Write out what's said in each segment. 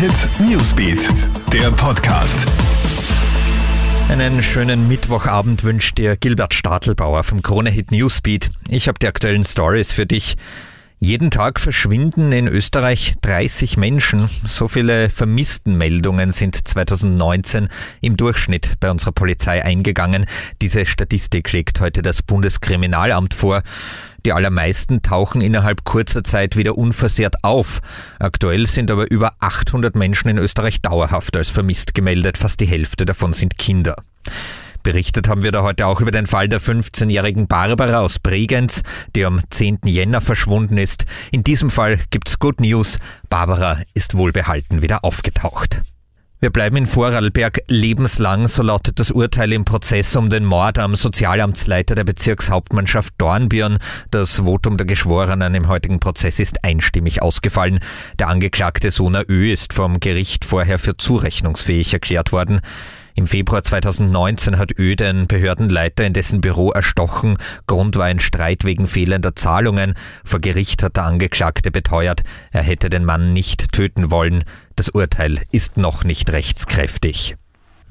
Hit Newsbeat, der Podcast. Einen schönen Mittwochabend wünscht dir Gilbert Stadelbauer vom Krone Hit Newsbeat. Ich habe die aktuellen Stories für dich. Jeden Tag verschwinden in Österreich 30 Menschen. So viele Vermisstenmeldungen sind 2019 im Durchschnitt bei unserer Polizei eingegangen. Diese Statistik legt heute das Bundeskriminalamt vor. Die allermeisten tauchen innerhalb kurzer Zeit wieder unversehrt auf. Aktuell sind aber über 800 Menschen in Österreich dauerhaft als vermisst gemeldet. Fast die Hälfte davon sind Kinder. Berichtet haben wir da heute auch über den Fall der 15-jährigen Barbara aus Bregenz, die am 10. Jänner verschwunden ist. In diesem Fall gibt's Good News. Barbara ist wohlbehalten wieder aufgetaucht. Wir bleiben in Vorarlberg lebenslang, so lautet das Urteil im Prozess um den Mord am Sozialamtsleiter der Bezirkshauptmannschaft Dornbirn. Das Votum der Geschworenen im heutigen Prozess ist einstimmig ausgefallen. Der Angeklagte Sona Ö ist vom Gericht vorher für zurechnungsfähig erklärt worden. Im Februar 2019 hat Ö den Behördenleiter in dessen Büro erstochen. Grund war ein Streit wegen fehlender Zahlungen. Vor Gericht hat der Angeklagte beteuert, er hätte den Mann nicht töten wollen. Das Urteil ist noch nicht rechtskräftig.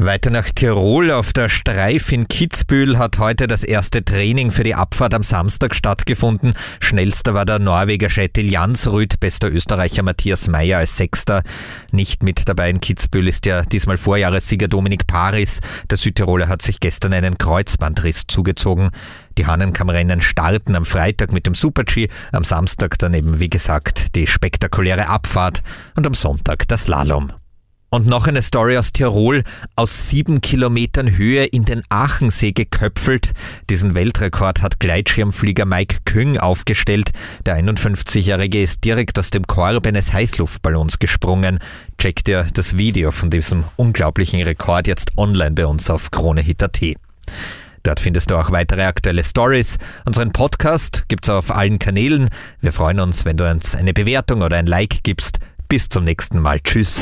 Weiter nach Tirol auf der Streif in Kitzbühel hat heute das erste Training für die Abfahrt am Samstag stattgefunden. Schnellster war der Norweger Schetil Jansrud, bester Österreicher Matthias Meyer als Sechster. Nicht mit dabei in Kitzbühel ist ja diesmal Vorjahressieger Dominik Paris. Der Südtiroler hat sich gestern einen Kreuzbandriss zugezogen. Die Hahnenkammrennen starten am Freitag mit dem Super-G, am Samstag daneben wie gesagt die spektakuläre Abfahrt und am Sonntag das Slalom. Und noch eine Story aus Tirol. Aus sieben Kilometern Höhe in den Aachensee geköpfelt. Diesen Weltrekord hat Gleitschirmflieger Mike Küng aufgestellt. Der 51-Jährige ist direkt aus dem Korb eines Heißluftballons gesprungen. Checkt ihr das Video von diesem unglaublichen Rekord jetzt online bei uns auf KroneHit.at. Dort findest du auch weitere aktuelle Stories. Unseren Podcast gibt's auf allen Kanälen. Wir freuen uns, wenn du uns eine Bewertung oder ein Like gibst. Bis zum nächsten Mal. Tschüss.